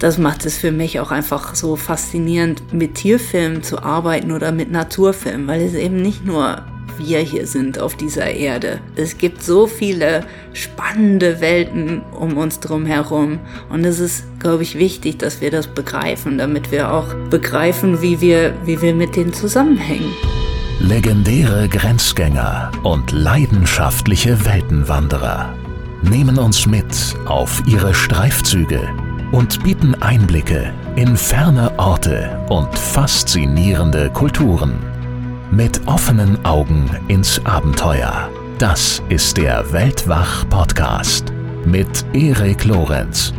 das macht es für mich auch einfach so faszinierend, mit Tierfilmen zu arbeiten oder mit Naturfilmen, weil es eben nicht nur wir hier sind auf dieser Erde. Es gibt so viele spannende Welten um uns drum herum und es ist, glaube ich, wichtig, dass wir das begreifen, damit wir auch begreifen, wie wir, wie wir mit denen zusammenhängen. Legendäre Grenzgänger und leidenschaftliche Weltenwanderer nehmen uns mit auf ihre Streifzüge und bieten Einblicke in ferne Orte und faszinierende Kulturen. Mit offenen Augen ins Abenteuer. Das ist der Weltwach-Podcast mit Erik Lorenz.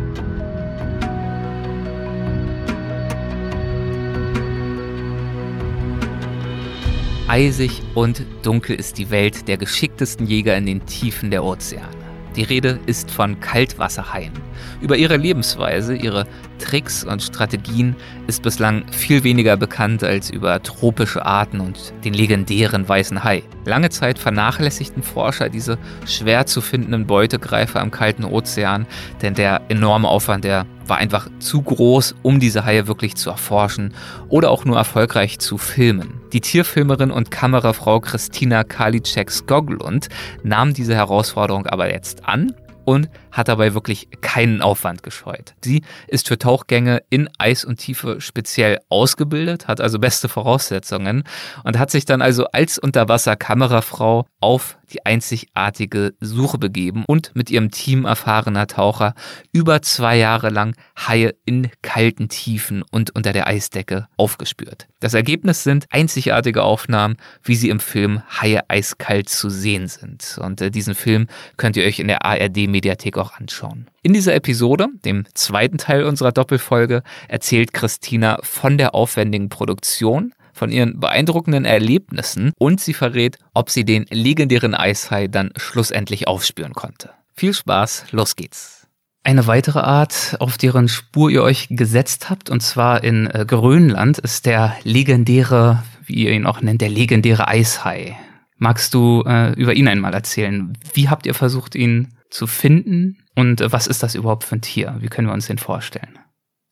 Eisig und dunkel ist die Welt der geschicktesten Jäger in den Tiefen der Ozeane. Die Rede ist von Kaltwasserhaien. Über ihre Lebensweise, ihre Tricks und Strategien ist bislang viel weniger bekannt als über tropische Arten und den legendären weißen Hai. Lange Zeit vernachlässigten Forscher diese schwer zu findenden Beutegreifer im kalten Ozean, denn der enorme Aufwand, der war einfach zu groß, um diese Haie wirklich zu erforschen oder auch nur erfolgreich zu filmen. Die Tierfilmerin und Kamerafrau Christina Karliczek-Skoglund nahm diese Herausforderung aber jetzt an und hat dabei wirklich keinen Aufwand gescheut. Sie ist für Tauchgänge in Eis und Tiefe speziell ausgebildet, hat also beste Voraussetzungen und hat sich dann also als Unterwasserkamerafrau auf die einzigartige Suche begeben und mit ihrem Team erfahrener Taucher über zwei Jahre lang Haie in kalten Tiefen und unter der Eisdecke aufgespürt. Das Ergebnis sind einzigartige Aufnahmen, wie sie im Film Haie eiskalt zu sehen sind. Und äh, diesen Film könnt ihr euch in der ARD Mediathek auch anschauen. In dieser Episode, dem zweiten Teil unserer Doppelfolge, erzählt Christina von der aufwendigen Produktion, von ihren beeindruckenden Erlebnissen und sie verrät, ob sie den legendären Eishai dann schlussendlich aufspüren konnte. Viel Spaß, los geht's. Eine weitere Art, auf deren Spur ihr euch gesetzt habt, und zwar in äh, Grönland, ist der legendäre, wie ihr ihn auch nennt, der legendäre Eishai. Magst du äh, über ihn einmal erzählen? Wie habt ihr versucht, ihn zu finden? Und äh, was ist das überhaupt für ein Tier? Wie können wir uns den vorstellen?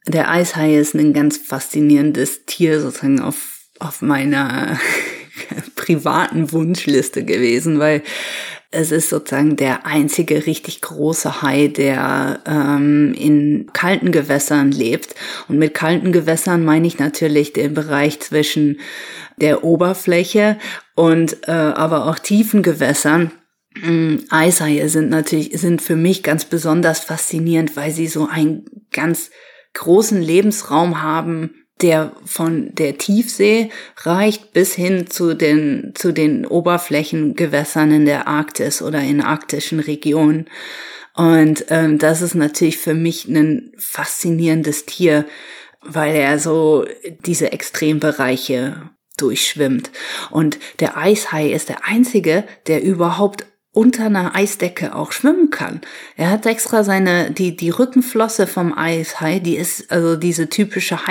Der Eishai ist ein ganz faszinierendes Tier sozusagen auf, auf meiner privaten Wunschliste gewesen, weil es ist sozusagen der einzige richtig große Hai, der ähm, in kalten Gewässern lebt. Und mit kalten Gewässern meine ich natürlich den Bereich zwischen der Oberfläche und äh, aber auch tiefen Gewässern Mm, Eishaie sind natürlich, sind für mich ganz besonders faszinierend, weil sie so einen ganz großen Lebensraum haben, der von der Tiefsee reicht bis hin zu den, zu den Oberflächengewässern in der Arktis oder in arktischen Regionen. Und ähm, das ist natürlich für mich ein faszinierendes Tier, weil er so diese Extrembereiche durchschwimmt. Und der Eishai ist der einzige, der überhaupt unter einer Eisdecke auch schwimmen kann. Er hat extra seine, die, die Rückenflosse vom Eishai, die ist also diese typische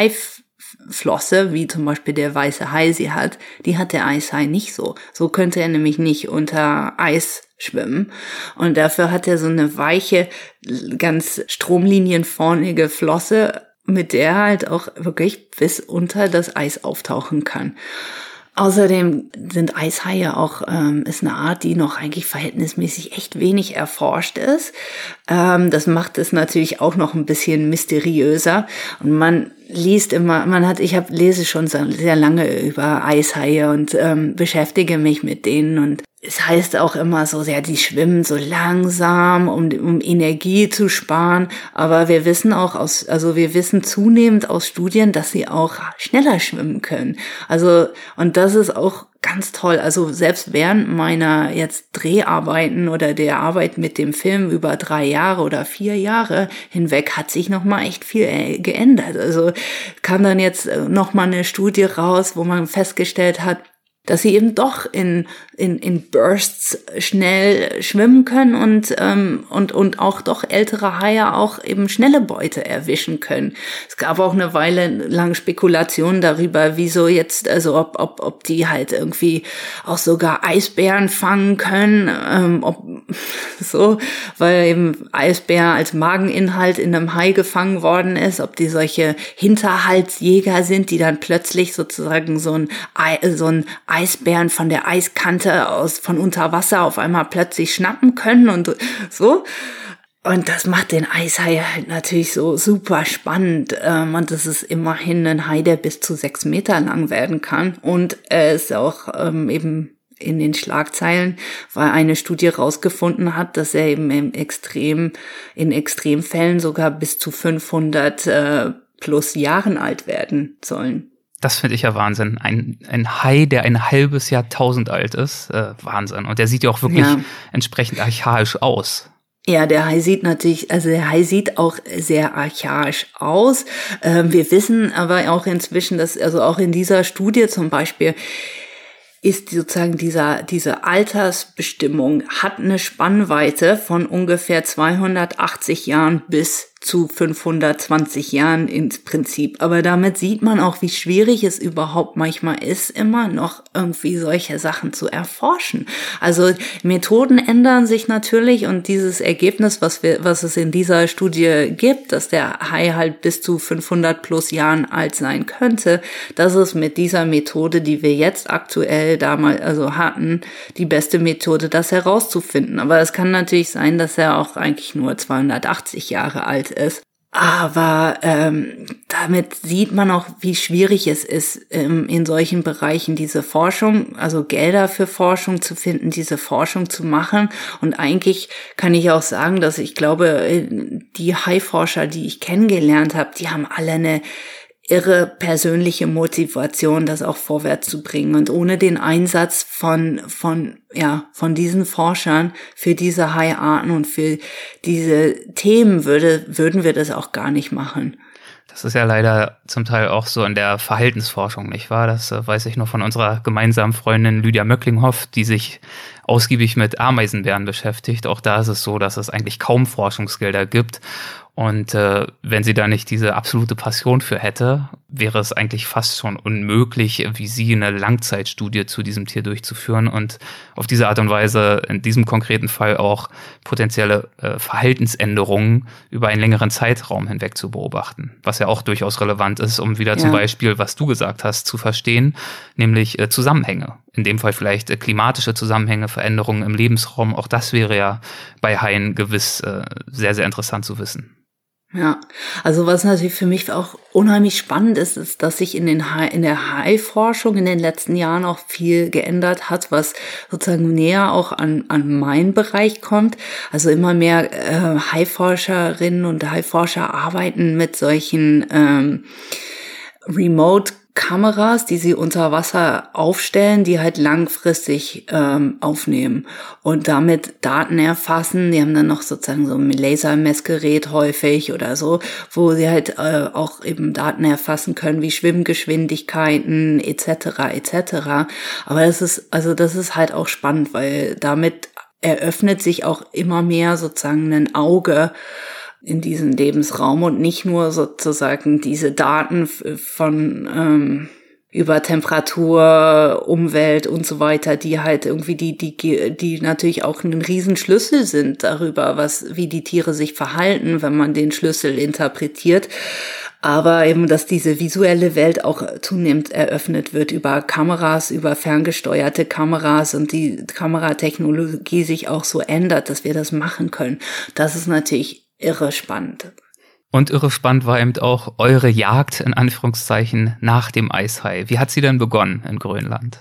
Haiflosse, wie zum Beispiel der weiße Hai sie hat, die hat der Eishai nicht so. So könnte er nämlich nicht unter Eis schwimmen. Und dafür hat er so eine weiche, ganz stromlinienformige Flosse, mit der er halt auch wirklich bis unter das Eis auftauchen kann. Außerdem sind Eishaie auch ähm, ist eine Art, die noch eigentlich verhältnismäßig echt wenig erforscht ist. Ähm, das macht es natürlich auch noch ein bisschen mysteriöser. Und man liest immer, man hat, ich hab, lese schon sehr lange über Eishaie und ähm, beschäftige mich mit denen und es heißt auch immer so, ja, die schwimmen so langsam, um, um Energie zu sparen. Aber wir wissen auch aus, also wir wissen zunehmend aus Studien, dass sie auch schneller schwimmen können. Also, und das ist auch ganz toll. Also selbst während meiner jetzt Dreharbeiten oder der Arbeit mit dem Film über drei Jahre oder vier Jahre hinweg hat sich noch mal echt viel äh, geändert. Also kam dann jetzt äh, noch mal eine Studie raus, wo man festgestellt hat, dass sie eben doch in, in, in Bursts schnell schwimmen können und, ähm, und, und auch doch ältere Haie auch eben schnelle Beute erwischen können. Es gab auch eine Weile lang Spekulationen darüber, wieso jetzt, also ob, ob, ob die halt irgendwie auch sogar Eisbären fangen können, ähm, ob so, weil eben Eisbär als Mageninhalt in einem Hai gefangen worden ist, ob die solche Hinterhaltsjäger sind, die dann plötzlich sozusagen so ein, so ein Eisbären von der Eiskante aus, von unter Wasser auf einmal plötzlich schnappen können und so. Und das macht den Eishai halt natürlich so super spannend. Ähm, und das ist immerhin ein Hai, der bis zu sechs Meter lang werden kann. Und er ist auch ähm, eben in den Schlagzeilen, weil eine Studie rausgefunden hat, dass er eben im Extrem, in Extremfällen sogar bis zu 500 äh, plus Jahren alt werden sollen. Das finde ich ja Wahnsinn. Ein, ein Hai, der ein halbes Jahrtausend alt ist, äh, Wahnsinn. Und der sieht ja auch wirklich ja. entsprechend archaisch aus. Ja, der Hai sieht natürlich, also der Hai sieht auch sehr archaisch aus. Ähm, wir wissen aber auch inzwischen, dass also auch in dieser Studie zum Beispiel ist sozusagen dieser, diese Altersbestimmung hat eine Spannweite von ungefähr 280 Jahren bis zu 520 Jahren ins Prinzip. Aber damit sieht man auch, wie schwierig es überhaupt manchmal ist, immer noch irgendwie solche Sachen zu erforschen. Also Methoden ändern sich natürlich und dieses Ergebnis, was wir, was es in dieser Studie gibt, dass der Hai halt bis zu 500 plus Jahren alt sein könnte, das ist mit dieser Methode, die wir jetzt aktuell damals, also hatten, die beste Methode, das herauszufinden. Aber es kann natürlich sein, dass er auch eigentlich nur 280 Jahre alt ist. Aber ähm, damit sieht man auch, wie schwierig es ist, ähm, in solchen Bereichen diese Forschung, also Gelder für Forschung zu finden, diese Forschung zu machen. Und eigentlich kann ich auch sagen, dass ich glaube, die High-Forscher, die ich kennengelernt habe, die haben alle eine irre persönliche Motivation, das auch vorwärts zu bringen. Und ohne den Einsatz von, von, ja, von diesen Forschern für diese High-Arten und für diese Themen würde, würden wir das auch gar nicht machen. Das ist ja leider zum Teil auch so in der Verhaltensforschung, nicht wahr? Das äh, weiß ich nur von unserer gemeinsamen Freundin Lydia Möcklinghoff, die sich ausgiebig mit Ameisenbären beschäftigt. Auch da ist es so, dass es eigentlich kaum Forschungsgelder gibt. Und äh, wenn sie da nicht diese absolute Passion für hätte, wäre es eigentlich fast schon unmöglich, wie sie eine Langzeitstudie zu diesem Tier durchzuführen und auf diese Art und Weise in diesem konkreten Fall auch potenzielle äh, Verhaltensänderungen über einen längeren Zeitraum hinweg zu beobachten. Was ja auch durchaus relevant ist, um wieder ja. zum Beispiel, was du gesagt hast, zu verstehen, nämlich äh, Zusammenhänge. In dem Fall vielleicht äh, klimatische Zusammenhänge, Veränderungen im Lebensraum. Auch das wäre ja bei Haien gewiss äh, sehr, sehr interessant zu wissen. Ja, also was natürlich für mich auch unheimlich spannend ist, ist, dass sich in, den Hai, in der Hai-Forschung in den letzten Jahren auch viel geändert hat, was sozusagen näher auch an, an meinen Bereich kommt. Also immer mehr äh, Hai-Forscherinnen und Hai-Forscher arbeiten mit solchen ähm, Remote Kameras, die sie unter Wasser aufstellen, die halt langfristig ähm, aufnehmen und damit Daten erfassen. Die haben dann noch sozusagen so ein Lasermessgerät häufig oder so, wo sie halt äh, auch eben Daten erfassen können, wie Schwimmgeschwindigkeiten etc. etc. Aber das ist also das ist halt auch spannend, weil damit eröffnet sich auch immer mehr sozusagen ein Auge in diesen Lebensraum und nicht nur sozusagen diese Daten von ähm, über Temperatur, Umwelt und so weiter, die halt irgendwie die, die, die natürlich auch ein Riesenschlüssel sind darüber, was, wie die Tiere sich verhalten, wenn man den Schlüssel interpretiert. Aber eben, dass diese visuelle Welt auch zunehmend eröffnet wird über Kameras, über ferngesteuerte Kameras und die Kameratechnologie sich auch so ändert, dass wir das machen können. Das ist natürlich irre spannend. Und irre spannend war eben auch eure Jagd in Anführungszeichen nach dem Eishai. Wie hat sie denn begonnen in Grönland?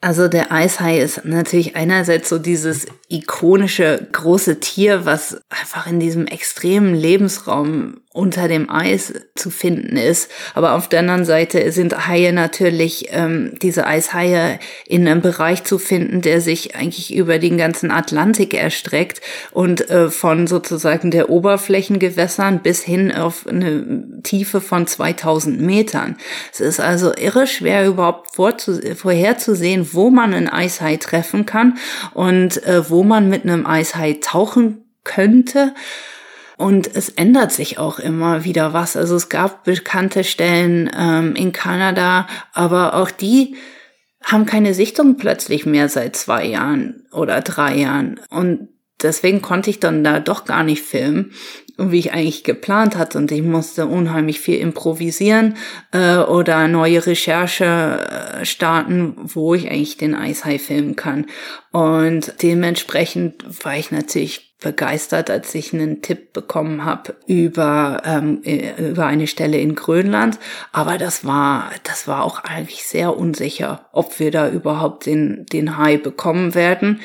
Also der Eishai ist natürlich einerseits so dieses ikonische große Tier, was einfach in diesem extremen Lebensraum unter dem Eis zu finden ist. Aber auf der anderen Seite sind Haie natürlich, ähm, diese Eishaie in einem Bereich zu finden, der sich eigentlich über den ganzen Atlantik erstreckt und äh, von sozusagen der Oberflächengewässern bis hin auf eine Tiefe von 2000 Metern. Es ist also irre schwer überhaupt vorherzusehen, wo man einen Eishai treffen kann und äh, wo man mit einem Eishai tauchen könnte. Und es ändert sich auch immer wieder was. Also es gab bekannte Stellen ähm, in Kanada, aber auch die haben keine Sichtung plötzlich mehr seit zwei Jahren oder drei Jahren. Und deswegen konnte ich dann da doch gar nicht filmen, wie ich eigentlich geplant hatte. Und ich musste unheimlich viel improvisieren äh, oder neue Recherche äh, starten, wo ich eigentlich den Eishai filmen kann. Und dementsprechend war ich natürlich begeistert, als ich einen Tipp bekommen habe über ähm, äh, über eine Stelle in Grönland. Aber das war das war auch eigentlich sehr unsicher, ob wir da überhaupt den den Hai bekommen werden.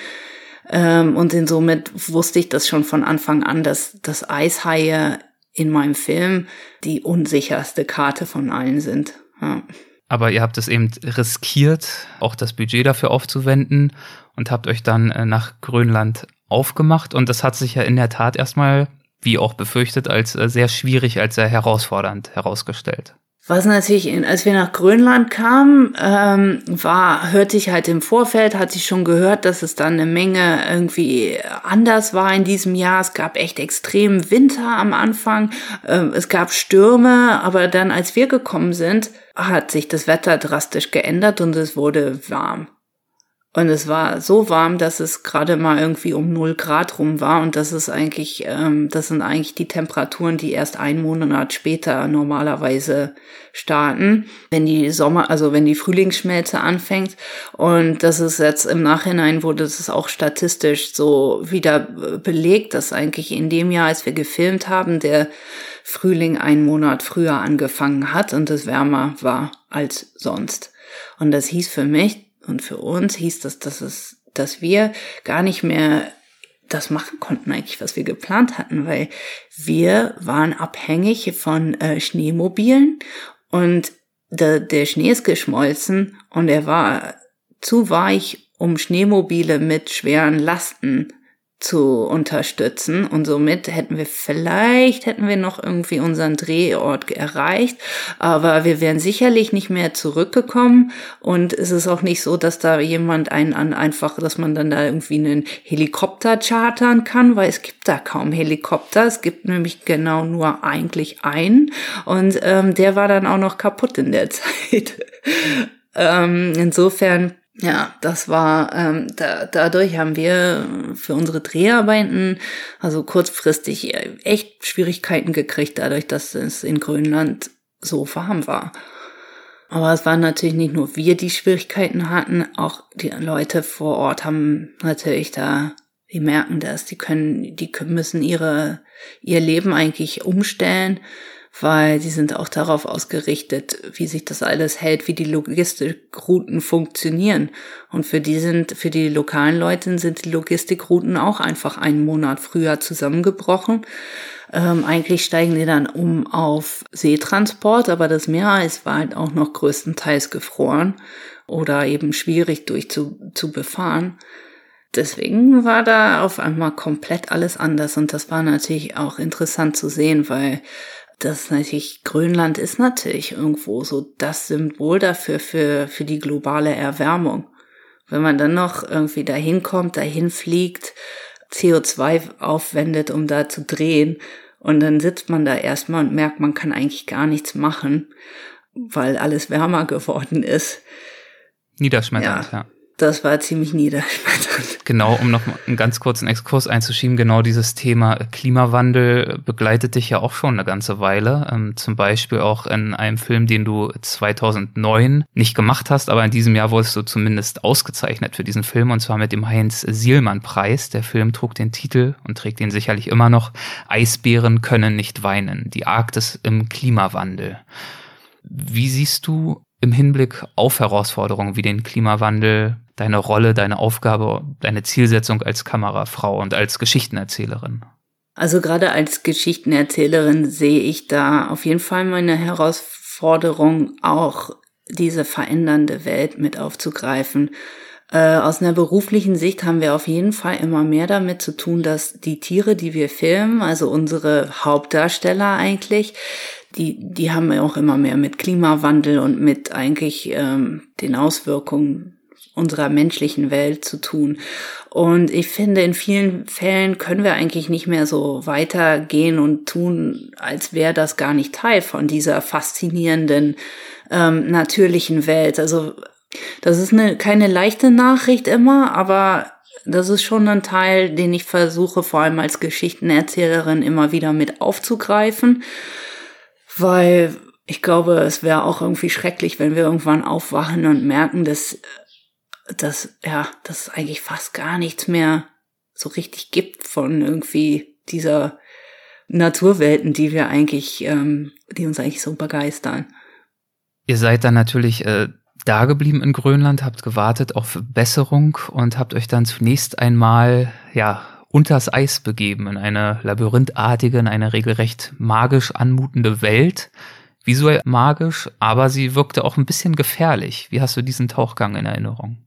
Ähm, und insomit wusste ich das schon von Anfang an, dass das Eishaie in meinem Film die unsicherste Karte von allen sind. Ja. Aber ihr habt es eben riskiert, auch das Budget dafür aufzuwenden und habt euch dann äh, nach Grönland aufgemacht und das hat sich ja in der Tat erstmal, wie auch befürchtet, als äh, sehr schwierig, als sehr herausfordernd herausgestellt. Was natürlich, als wir nach Grönland kamen, ähm, war, hörte ich halt im Vorfeld, hatte ich schon gehört, dass es dann eine Menge irgendwie anders war in diesem Jahr. Es gab echt extremen Winter am Anfang. Ähm, es gab Stürme, aber dann, als wir gekommen sind, hat sich das Wetter drastisch geändert und es wurde warm. Und es war so warm, dass es gerade mal irgendwie um null Grad rum war. Und das ist eigentlich, ähm, das sind eigentlich die Temperaturen, die erst einen Monat später normalerweise starten, wenn die Sommer, also wenn die Frühlingsschmelze anfängt. Und das ist jetzt im Nachhinein wurde es auch statistisch so wieder belegt, dass eigentlich in dem Jahr, als wir gefilmt haben, der Frühling einen Monat früher angefangen hat und es wärmer war als sonst. Und das hieß für mich, und für uns hieß das, dass es, dass wir gar nicht mehr das machen konnten eigentlich, was wir geplant hatten, weil wir waren abhängig von äh, Schneemobilen und der, der Schnee ist geschmolzen und er war zu weich, um Schneemobile mit schweren Lasten zu unterstützen. Und somit hätten wir vielleicht hätten wir noch irgendwie unseren Drehort erreicht, aber wir wären sicherlich nicht mehr zurückgekommen. Und es ist auch nicht so, dass da jemand einen an einfach, dass man dann da irgendwie einen Helikopter chartern kann, weil es gibt da kaum Helikopter, es gibt nämlich genau nur eigentlich einen. Und ähm, der war dann auch noch kaputt in der Zeit. ähm, insofern ja, das war, ähm, da, dadurch haben wir für unsere Dreharbeiten, also kurzfristig echt Schwierigkeiten gekriegt, dadurch, dass es in Grönland so warm war. Aber es waren natürlich nicht nur wir, die Schwierigkeiten hatten, auch die Leute vor Ort haben natürlich da, die merken das, die können, die müssen ihre, ihr Leben eigentlich umstellen weil sie sind auch darauf ausgerichtet, wie sich das alles hält, wie die Logistikrouten funktionieren. Und für die sind, für die lokalen Leute sind die Logistikrouten auch einfach einen Monat früher zusammengebrochen. Ähm, eigentlich steigen die dann um auf Seetransport, aber das Meereis war halt auch noch größtenteils gefroren oder eben schwierig durch zu, zu befahren. Deswegen war da auf einmal komplett alles anders und das war natürlich auch interessant zu sehen, weil das natürlich, Grönland ist natürlich irgendwo so das Symbol dafür, für, für die globale Erwärmung. Wenn man dann noch irgendwie dahin kommt, dahin fliegt, CO2 aufwendet, um da zu drehen, und dann sitzt man da erstmal und merkt, man kann eigentlich gar nichts machen, weil alles wärmer geworden ist. Niederschmetternd, ja. ja. Das war ziemlich niederschmetternd. Genau, um noch einen ganz kurzen Exkurs einzuschieben, genau dieses Thema Klimawandel begleitet dich ja auch schon eine ganze Weile. Ähm, zum Beispiel auch in einem Film, den du 2009 nicht gemacht hast, aber in diesem Jahr wurdest du zumindest ausgezeichnet für diesen Film und zwar mit dem Heinz-Sielmann-Preis. Der Film trug den Titel und trägt ihn sicherlich immer noch Eisbären können nicht weinen. Die Arktis im Klimawandel. Wie siehst du im Hinblick auf Herausforderungen wie den Klimawandel deine Rolle, deine Aufgabe, deine Zielsetzung als Kamerafrau und als Geschichtenerzählerin? Also gerade als Geschichtenerzählerin sehe ich da auf jeden Fall meine Herausforderung, auch diese verändernde Welt mit aufzugreifen. Äh, aus einer beruflichen Sicht haben wir auf jeden Fall immer mehr damit zu tun, dass die Tiere, die wir filmen, also unsere Hauptdarsteller eigentlich, die, die haben ja auch immer mehr mit Klimawandel und mit eigentlich ähm, den Auswirkungen unserer menschlichen Welt zu tun. Und ich finde, in vielen Fällen können wir eigentlich nicht mehr so weitergehen und tun, als wäre das gar nicht Teil von dieser faszinierenden ähm, natürlichen Welt. Also das ist eine, keine leichte Nachricht immer, aber das ist schon ein Teil, den ich versuche, vor allem als Geschichtenerzählerin immer wieder mit aufzugreifen, weil ich glaube, es wäre auch irgendwie schrecklich, wenn wir irgendwann aufwachen und merken, dass dass, ja, dass es eigentlich fast gar nichts mehr so richtig gibt von irgendwie dieser Naturwelten, die wir eigentlich, ähm, die uns eigentlich so begeistern. Ihr seid dann natürlich äh, da geblieben in Grönland, habt gewartet auf Besserung und habt euch dann zunächst einmal, ja, unters Eis begeben in eine labyrinthartige, in eine regelrecht magisch anmutende Welt. Visuell magisch, aber sie wirkte auch ein bisschen gefährlich. Wie hast du diesen Tauchgang in Erinnerung?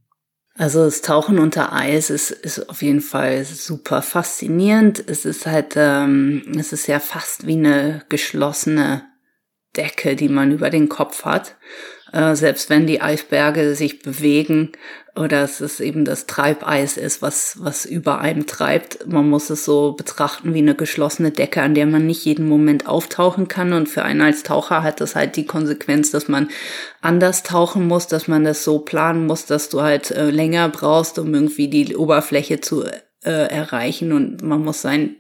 Also das Tauchen unter Eis ist, ist auf jeden Fall super faszinierend. Es ist halt, ähm, es ist ja fast wie eine geschlossene Decke, die man über den Kopf hat. Äh, selbst wenn die Eisberge sich bewegen oder es ist eben das Treibeis ist, was, was über einem treibt. Man muss es so betrachten wie eine geschlossene Decke, an der man nicht jeden Moment auftauchen kann. Und für einen als Taucher hat das halt die Konsequenz, dass man anders tauchen muss, dass man das so planen muss, dass du halt äh, länger brauchst, um irgendwie die Oberfläche zu äh, erreichen und man muss sein,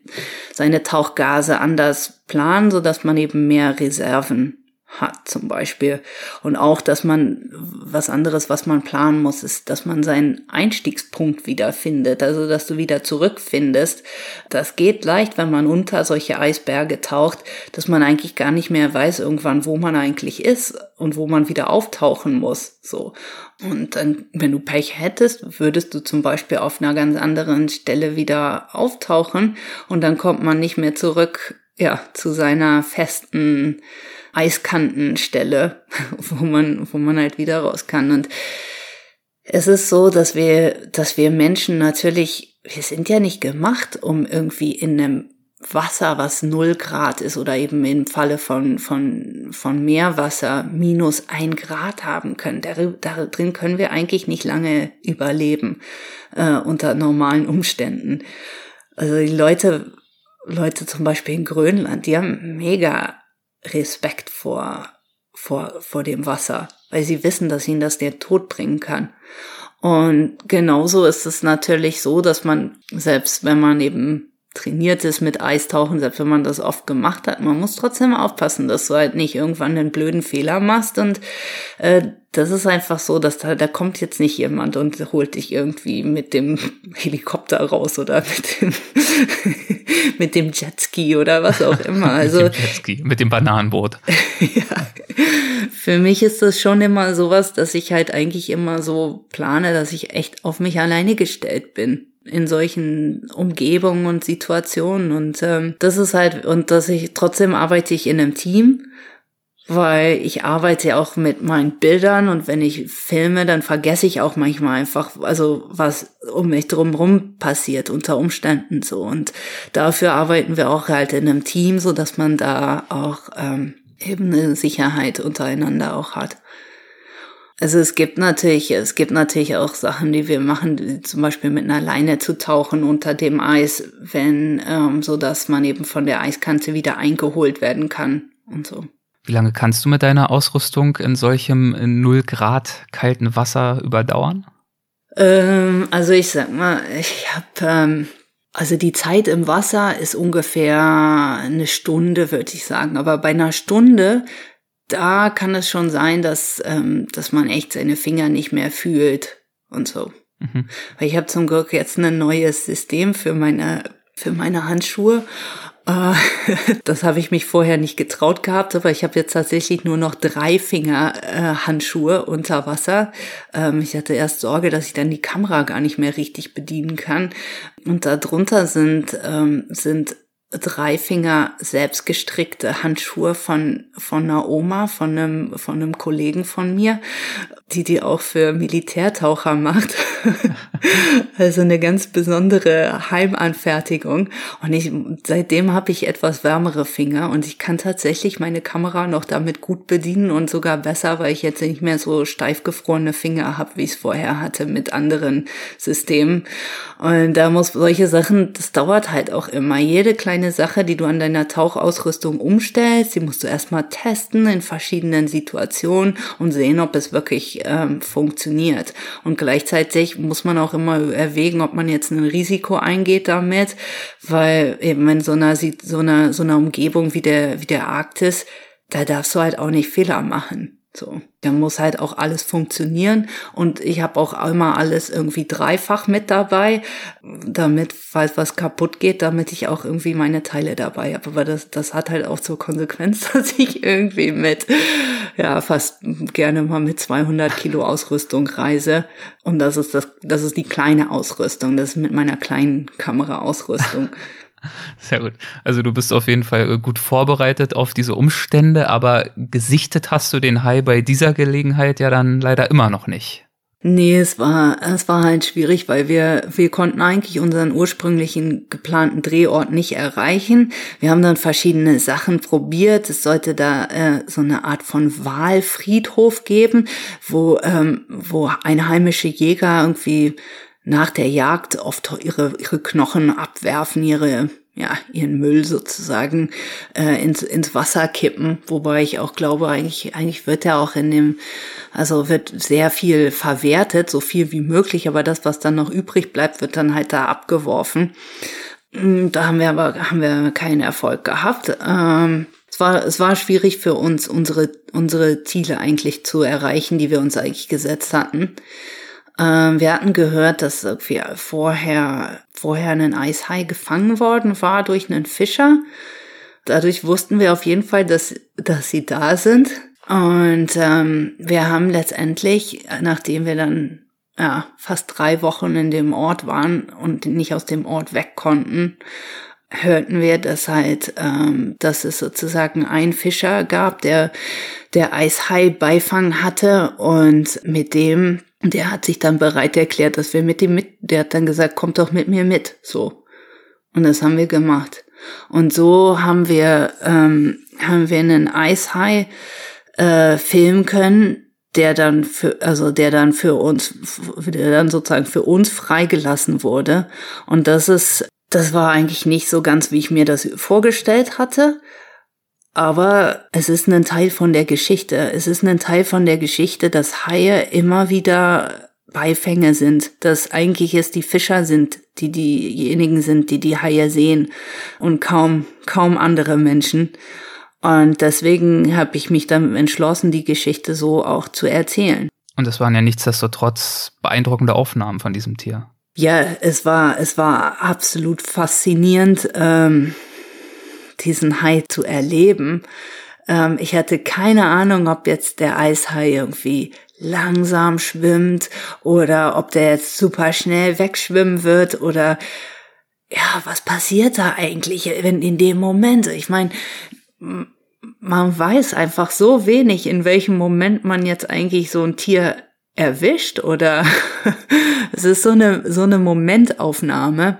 seine Tauchgase anders planen, so dass man eben mehr Reserven hat zum Beispiel. Und auch, dass man was anderes, was man planen muss, ist, dass man seinen Einstiegspunkt wiederfindet, also dass du wieder zurückfindest. Das geht leicht, wenn man unter solche Eisberge taucht, dass man eigentlich gar nicht mehr weiß irgendwann, wo man eigentlich ist und wo man wieder auftauchen muss. So. Und dann, wenn du Pech hättest, würdest du zum Beispiel auf einer ganz anderen Stelle wieder auftauchen und dann kommt man nicht mehr zurück, ja, zu seiner festen Eiskantenstelle, wo man, wo man halt wieder raus kann. Und es ist so, dass wir, dass wir Menschen natürlich, wir sind ja nicht gemacht, um irgendwie in einem Wasser, was null Grad ist oder eben im Falle von, von, von Meerwasser minus ein Grad haben können. Da, da drin können wir eigentlich nicht lange überleben äh, unter normalen Umständen. Also die Leute, Leute zum Beispiel in Grönland, die haben mega Respekt vor, vor, vor dem Wasser, weil sie wissen, dass ihnen das der Tod bringen kann. Und genauso ist es natürlich so, dass man, selbst wenn man eben trainiert ist mit Eistauchen, selbst wenn man das oft gemacht hat, man muss trotzdem aufpassen, dass du halt nicht irgendwann einen blöden Fehler machst. Und äh, das ist einfach so, dass da, da kommt jetzt nicht jemand und holt dich irgendwie mit dem Helikopter raus oder mit dem, mit dem Jetski oder was auch immer. Also, mit dem Jetski, mit dem Bananenboot. ja. Für mich ist das schon immer sowas, dass ich halt eigentlich immer so plane, dass ich echt auf mich alleine gestellt bin in solchen Umgebungen und Situationen und ähm, das ist halt und dass ich trotzdem arbeite ich in einem Team, weil ich arbeite auch mit meinen Bildern und wenn ich filme, dann vergesse ich auch manchmal einfach, also was um mich drumherum passiert unter Umständen so und dafür arbeiten wir auch halt in einem Team, so dass man da auch ähm, eben eine Sicherheit untereinander auch hat. Also es gibt natürlich, es gibt natürlich auch Sachen, die wir machen, zum Beispiel mit einer Leine zu tauchen unter dem Eis, wenn, ähm, so dass man eben von der Eiskante wieder eingeholt werden kann und so. Wie lange kannst du mit deiner Ausrüstung in solchem null Grad kalten Wasser überdauern? Ähm, also ich sag mal, ich habe ähm, also die Zeit im Wasser ist ungefähr eine Stunde, würde ich sagen. Aber bei einer Stunde da kann es schon sein, dass, ähm, dass man echt seine Finger nicht mehr fühlt und so. Mhm. Weil ich habe zum Glück jetzt ein neues System für meine, für meine Handschuhe. Äh, das habe ich mich vorher nicht getraut gehabt, aber ich habe jetzt tatsächlich nur noch drei Finger äh, Handschuhe unter Wasser. Ähm, ich hatte erst Sorge, dass ich dann die Kamera gar nicht mehr richtig bedienen kann. Und darunter sind, ähm, sind drei Finger selbstgestrickte Handschuhe von, von einer Oma, von einem, von einem Kollegen von mir, die die auch für Militärtaucher macht. also eine ganz besondere Heimanfertigung. Und ich, seitdem habe ich etwas wärmere Finger und ich kann tatsächlich meine Kamera noch damit gut bedienen und sogar besser, weil ich jetzt nicht mehr so steif gefrorene Finger habe, wie ich es vorher hatte mit anderen Systemen. Und da muss solche Sachen, das dauert halt auch immer. Jede kleine Sache, die du an deiner Tauchausrüstung umstellst, die musst du erstmal testen in verschiedenen Situationen und sehen, ob es wirklich ähm, funktioniert. Und gleichzeitig muss man auch immer erwägen, ob man jetzt ein Risiko eingeht damit, weil eben in so einer, so einer, so einer Umgebung wie der, wie der Arktis, da darfst du halt auch nicht Fehler machen. So, dann muss halt auch alles funktionieren und ich habe auch immer alles irgendwie dreifach mit dabei, damit, falls was kaputt geht, damit ich auch irgendwie meine Teile dabei habe. Aber das, das hat halt auch zur Konsequenz, dass ich irgendwie mit, ja, fast gerne mal mit 200 Kilo Ausrüstung reise. Und das ist das, das ist die kleine Ausrüstung. Das ist mit meiner kleinen Kameraausrüstung. Sehr gut. Also du bist auf jeden Fall äh, gut vorbereitet auf diese Umstände, aber gesichtet hast du den Hai bei dieser Gelegenheit ja dann leider immer noch nicht. Nee, es war, es war halt schwierig, weil wir, wir konnten eigentlich unseren ursprünglichen geplanten Drehort nicht erreichen. Wir haben dann verschiedene Sachen probiert. Es sollte da äh, so eine Art von Wahlfriedhof geben, wo, ähm, wo einheimische Jäger irgendwie nach der Jagd oft ihre, ihre Knochen abwerfen, ihre, ja, ihren Müll sozusagen äh, ins, ins Wasser kippen. Wobei ich auch glaube, eigentlich, eigentlich wird er auch in dem, also wird sehr viel verwertet, so viel wie möglich, aber das, was dann noch übrig bleibt, wird dann halt da abgeworfen. Hm, da haben wir aber haben wir keinen Erfolg gehabt. Ähm, es war, es war schwierig für uns, unsere, unsere Ziele eigentlich zu erreichen, die wir uns eigentlich gesetzt hatten. Ähm, wir hatten gehört, dass irgendwie vorher, vorher ein Eishai gefangen worden war durch einen Fischer. Dadurch wussten wir auf jeden Fall, dass, dass sie da sind. Und ähm, wir haben letztendlich, nachdem wir dann ja, fast drei Wochen in dem Ort waren und nicht aus dem Ort weg konnten, hörten wir, dass halt, ähm, dass es sozusagen einen Fischer gab, der der Eishai Beifang hatte und mit dem der hat sich dann bereit erklärt, dass wir mit ihm mit, der hat dann gesagt, kommt doch mit mir mit, so. Und das haben wir gemacht. Und so haben wir, ähm, haben wir einen Eishai äh, filmen können, der dann für, also der dann für uns, der dann sozusagen für uns freigelassen wurde. Und das ist, das war eigentlich nicht so ganz, wie ich mir das vorgestellt hatte. Aber es ist ein Teil von der Geschichte. Es ist ein Teil von der Geschichte, dass Haie immer wieder Beifänge sind, dass eigentlich es die Fischer sind, die diejenigen sind, die die Haie sehen und kaum, kaum andere Menschen. Und deswegen habe ich mich dann entschlossen, die Geschichte so auch zu erzählen. Und es waren ja nichtsdestotrotz beeindruckende Aufnahmen von diesem Tier. Ja, es war, es war absolut faszinierend. Ähm, diesen Hai zu erleben. Ähm, ich hatte keine Ahnung, ob jetzt der Eishai irgendwie langsam schwimmt oder ob der jetzt super schnell wegschwimmen wird oder ja, was passiert da eigentlich in, in dem Moment? Ich meine, man weiß einfach so wenig, in welchem Moment man jetzt eigentlich so ein Tier erwischt oder es ist so eine so eine Momentaufnahme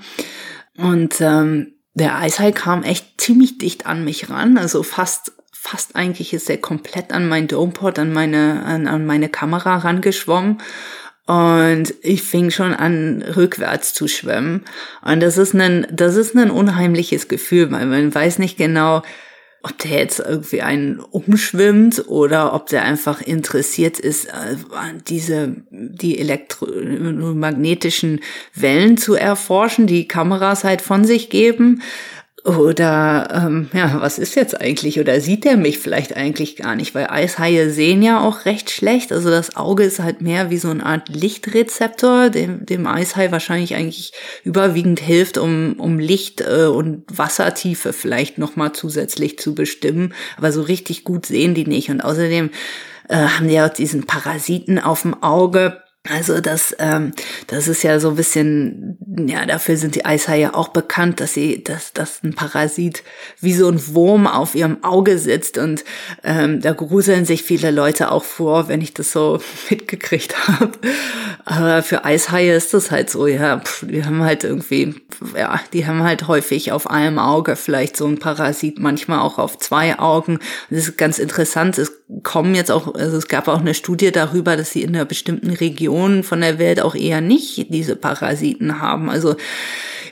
und ähm, der Eishai kam echt ziemlich dicht an mich ran, also fast fast eigentlich ist er komplett an mein Domepod, an meine an, an meine Kamera rangeschwommen. Und ich fing schon an rückwärts zu schwimmen. Und das ist ein das ist ein unheimliches Gefühl, weil man weiß nicht genau, ob der jetzt irgendwie einen umschwimmt oder ob der einfach interessiert ist, äh, diese, die elektromagnetischen Wellen zu erforschen, die Kameras halt von sich geben. Oder ähm, ja, was ist jetzt eigentlich? Oder sieht er mich vielleicht eigentlich gar nicht? Weil Eishaie sehen ja auch recht schlecht. Also das Auge ist halt mehr wie so eine Art Lichtrezeptor, dem, dem Eishai wahrscheinlich eigentlich überwiegend hilft, um, um Licht äh, und Wassertiefe vielleicht nochmal zusätzlich zu bestimmen. Aber so richtig gut sehen die nicht. Und außerdem äh, haben die ja diesen Parasiten auf dem Auge Also das, ähm, das ist ja so ein bisschen, ja, dafür sind die Eishaie auch bekannt, dass sie, dass, dass ein Parasit wie so ein Wurm auf ihrem Auge sitzt und ähm, da gruseln sich viele Leute auch vor, wenn ich das so mitgekriegt habe. Aber für Eishaie ist das halt so, ja, pff, die haben halt irgendwie, ja, die haben halt häufig auf einem Auge vielleicht so ein Parasit, manchmal auch auf zwei Augen. Das ist ganz interessant. Es kommen jetzt auch, also es gab auch eine Studie darüber, dass sie in einer bestimmten Region Regionen von der Welt auch eher nicht diese Parasiten haben. Also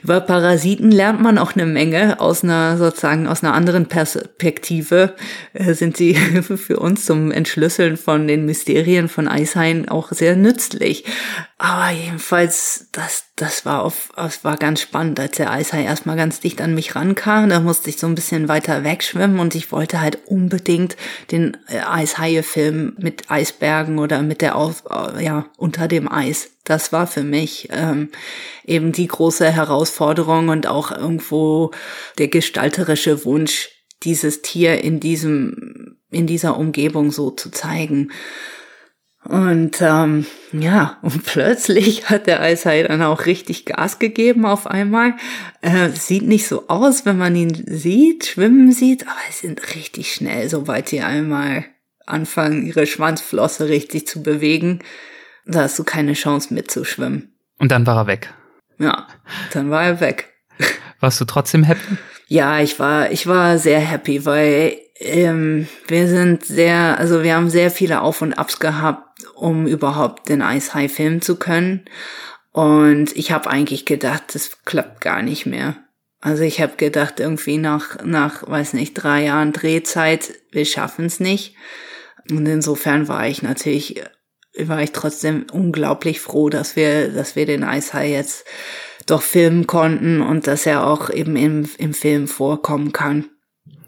über Parasiten lernt man auch eine Menge aus einer sozusagen aus einer anderen Perspektive äh, sind sie für uns zum Entschlüsseln von den Mysterien von Eishain auch sehr nützlich. Aber jedenfalls, das, das war auf, das war ganz spannend, als der Eishai erstmal ganz dicht an mich rankam. Da musste ich so ein bisschen weiter wegschwimmen und ich wollte halt unbedingt den äh, Eishaie-Film mit Eisbergen oder mit der Auf, äh, ja, unter dem Eis. Das war für mich ähm, eben die große Herausforderung und auch irgendwo der gestalterische Wunsch, dieses Tier in diesem, in dieser Umgebung so zu zeigen. Und ähm, ja, und plötzlich hat der Eishai dann auch richtig Gas gegeben auf einmal. Äh, sieht nicht so aus, wenn man ihn sieht, schwimmen sieht, aber sie sind richtig schnell, sobald sie einmal anfangen, ihre Schwanzflosse richtig zu bewegen. Da hast du keine Chance mitzuschwimmen. Und dann war er weg. Ja, dann war er weg. Warst du trotzdem happy? Ja, ich war, ich war sehr happy, weil ähm, wir sind sehr, also wir haben sehr viele Auf und Abs gehabt, um überhaupt den Eishai filmen zu können. Und ich habe eigentlich gedacht, das klappt gar nicht mehr. Also ich habe gedacht, irgendwie nach, nach, weiß nicht, drei Jahren Drehzeit, wir schaffen es nicht. Und insofern war ich natürlich, war ich trotzdem unglaublich froh, dass wir, dass wir den Eishai jetzt doch filmen konnten und dass er auch eben im, im Film vorkommen kann.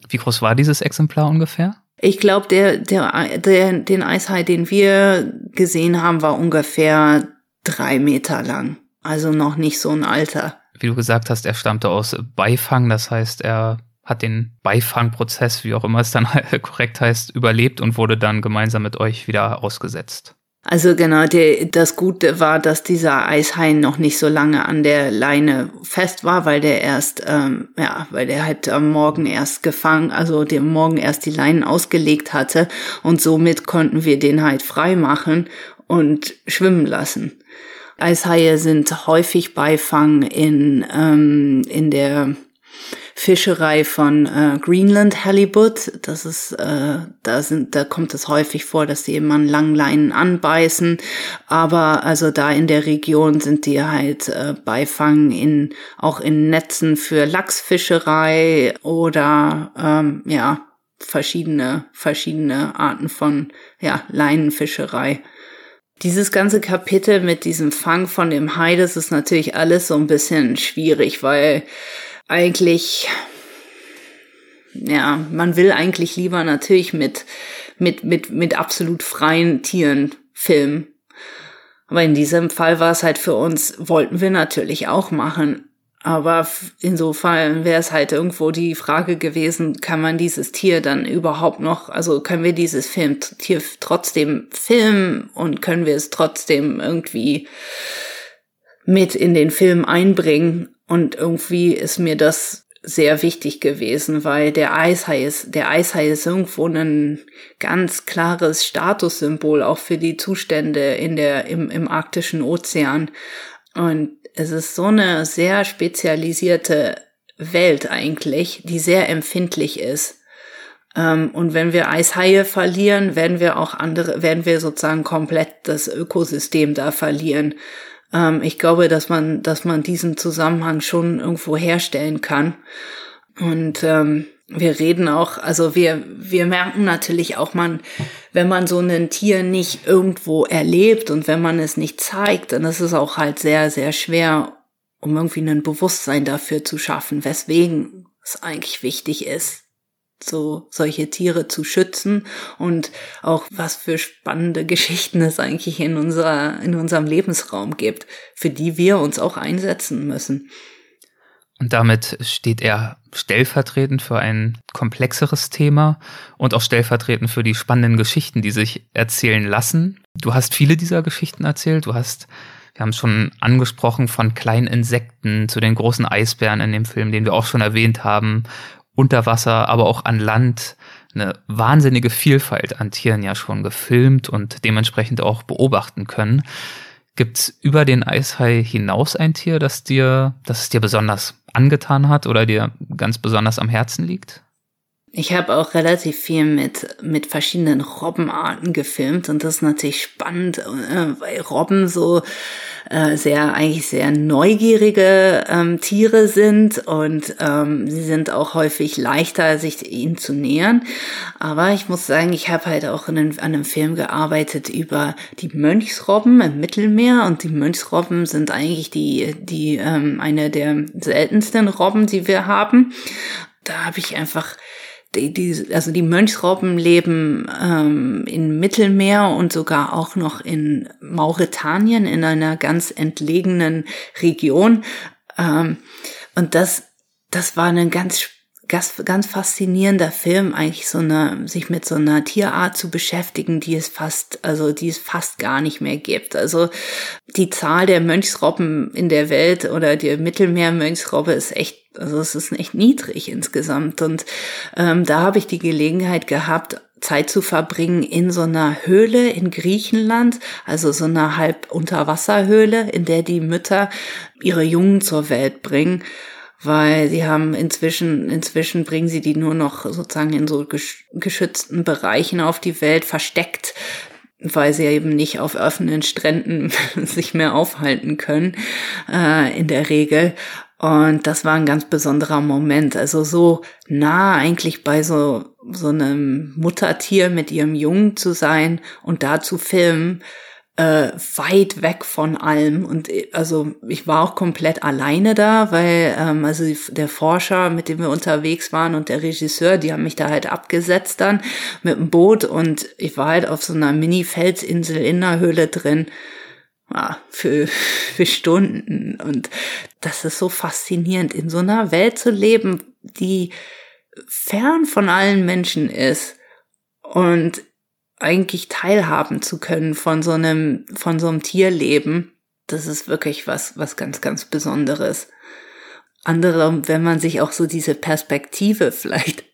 Wie groß war dieses Exemplar ungefähr? Ich glaube, der, der, der, den Eishai, den wir gesehen haben, war ungefähr drei Meter lang. Also noch nicht so ein Alter. Wie du gesagt hast, er stammte aus Beifang, das heißt, er hat den Beifangprozess, wie auch immer es dann korrekt heißt, überlebt und wurde dann gemeinsam mit euch wieder ausgesetzt. Also genau, die, das Gute war, dass dieser Eishain noch nicht so lange an der Leine fest war, weil der erst, ähm, ja, weil der halt am Morgen erst gefangen, also dem Morgen erst die Leinen ausgelegt hatte und somit konnten wir den halt frei machen und schwimmen lassen. Eishaie sind häufig Beifang in, ähm, in der Fischerei von äh, Greenland Halibut. Das ist, äh, da sind, da kommt es häufig vor, dass die eben an Langleinen anbeißen. Aber also da in der Region sind die halt äh, Beifang in auch in Netzen für Lachsfischerei oder ähm, ja verschiedene verschiedene Arten von ja Leinenfischerei. Dieses ganze Kapitel mit diesem Fang von dem Hai, das ist natürlich alles so ein bisschen schwierig, weil eigentlich, ja, man will eigentlich lieber natürlich mit, mit, mit, mit absolut freien Tieren filmen. Aber in diesem Fall war es halt für uns, wollten wir natürlich auch machen. Aber insofern wäre es halt irgendwo die Frage gewesen, kann man dieses Tier dann überhaupt noch, also können wir dieses Film, Tier trotzdem filmen und können wir es trotzdem irgendwie mit in den Film einbringen? Und irgendwie ist mir das sehr wichtig gewesen, weil der Eishai ist, der Eishai ist irgendwo ein ganz klares Statussymbol auch für die Zustände in der, im, im arktischen Ozean. Und es ist so eine sehr spezialisierte Welt eigentlich, die sehr empfindlich ist. Ähm, und wenn wir Eishaie verlieren, werden wir auch andere, werden wir sozusagen komplett das Ökosystem da verlieren. Ähm, ich glaube, dass man, dass man diesen Zusammenhang schon irgendwo herstellen kann. Und ähm, wir reden auch, also wir, wir merken natürlich auch, man, wenn man so ein Tier nicht irgendwo erlebt und wenn man es nicht zeigt, dann ist es auch halt sehr, sehr schwer, um irgendwie ein Bewusstsein dafür zu schaffen, weswegen es eigentlich wichtig ist so solche Tiere zu schützen und auch was für spannende Geschichten es eigentlich in unserer in unserem Lebensraum gibt, für die wir uns auch einsetzen müssen. Und damit steht er stellvertretend für ein komplexeres Thema und auch stellvertretend für die spannenden Geschichten, die sich erzählen lassen Du hast viele dieser Geschichten erzählt. Du hast, wir haben es schon angesprochen, von kleinen Insekten zu den großen Eisbären in dem Film, den wir auch schon erwähnt haben, unter Wasser, aber auch an Land. Eine wahnsinnige Vielfalt an Tieren ja schon gefilmt und dementsprechend auch beobachten können. Gibt's über den Eishai hinaus ein Tier, das dir, das es dir besonders angetan hat oder dir ganz besonders am Herzen liegt? Ich habe auch relativ viel mit, mit verschiedenen Robbenarten gefilmt und das ist natürlich spannend, äh, weil Robben so äh, sehr, eigentlich sehr neugierige ähm, Tiere sind und ähm, sie sind auch häufig leichter, sich ihnen zu nähern. Aber ich muss sagen, ich habe halt auch in, an einem Film gearbeitet über die Mönchsrobben im Mittelmeer und die Mönchsrobben sind eigentlich die, die ähm, eine der seltensten Robben, die wir haben. Da habe ich einfach die, die, also die Mönchsrobben leben ähm, im Mittelmeer und sogar auch noch in Mauretanien, in einer ganz entlegenen Region. Ähm, und das, das war ein ganz, ganz, ganz faszinierender Film, eigentlich so eine, sich mit so einer Tierart zu beschäftigen, die es fast, also die es fast gar nicht mehr gibt. Also die Zahl der Mönchsrobben in der Welt oder die Mittelmeermönchsrobbe ist echt also es ist echt niedrig insgesamt. Und ähm, da habe ich die Gelegenheit gehabt, Zeit zu verbringen in so einer Höhle in Griechenland, also so einer halb Unterwasserhöhle, in der die Mütter ihre Jungen zur Welt bringen, weil sie haben inzwischen, inzwischen bringen sie die nur noch sozusagen in so geschützten Bereichen auf die Welt versteckt, weil sie eben nicht auf offenen Stränden sich mehr aufhalten können, äh, in der Regel. Und das war ein ganz besonderer Moment. Also so nah eigentlich bei so, so einem Muttertier mit ihrem Jungen zu sein und da zu filmen, äh, weit weg von allem. Und äh, also ich war auch komplett alleine da, weil ähm, also der Forscher, mit dem wir unterwegs waren und der Regisseur, die haben mich da halt abgesetzt dann mit dem Boot und ich war halt auf so einer Mini-Felsinsel in der Höhle drin ja, für, für Stunden. Und das ist so faszinierend, in so einer Welt zu leben, die fern von allen Menschen ist und eigentlich teilhaben zu können von so einem, von so einem Tierleben. Das ist wirklich was, was ganz, ganz Besonderes. Andere, wenn man sich auch so diese Perspektive vielleicht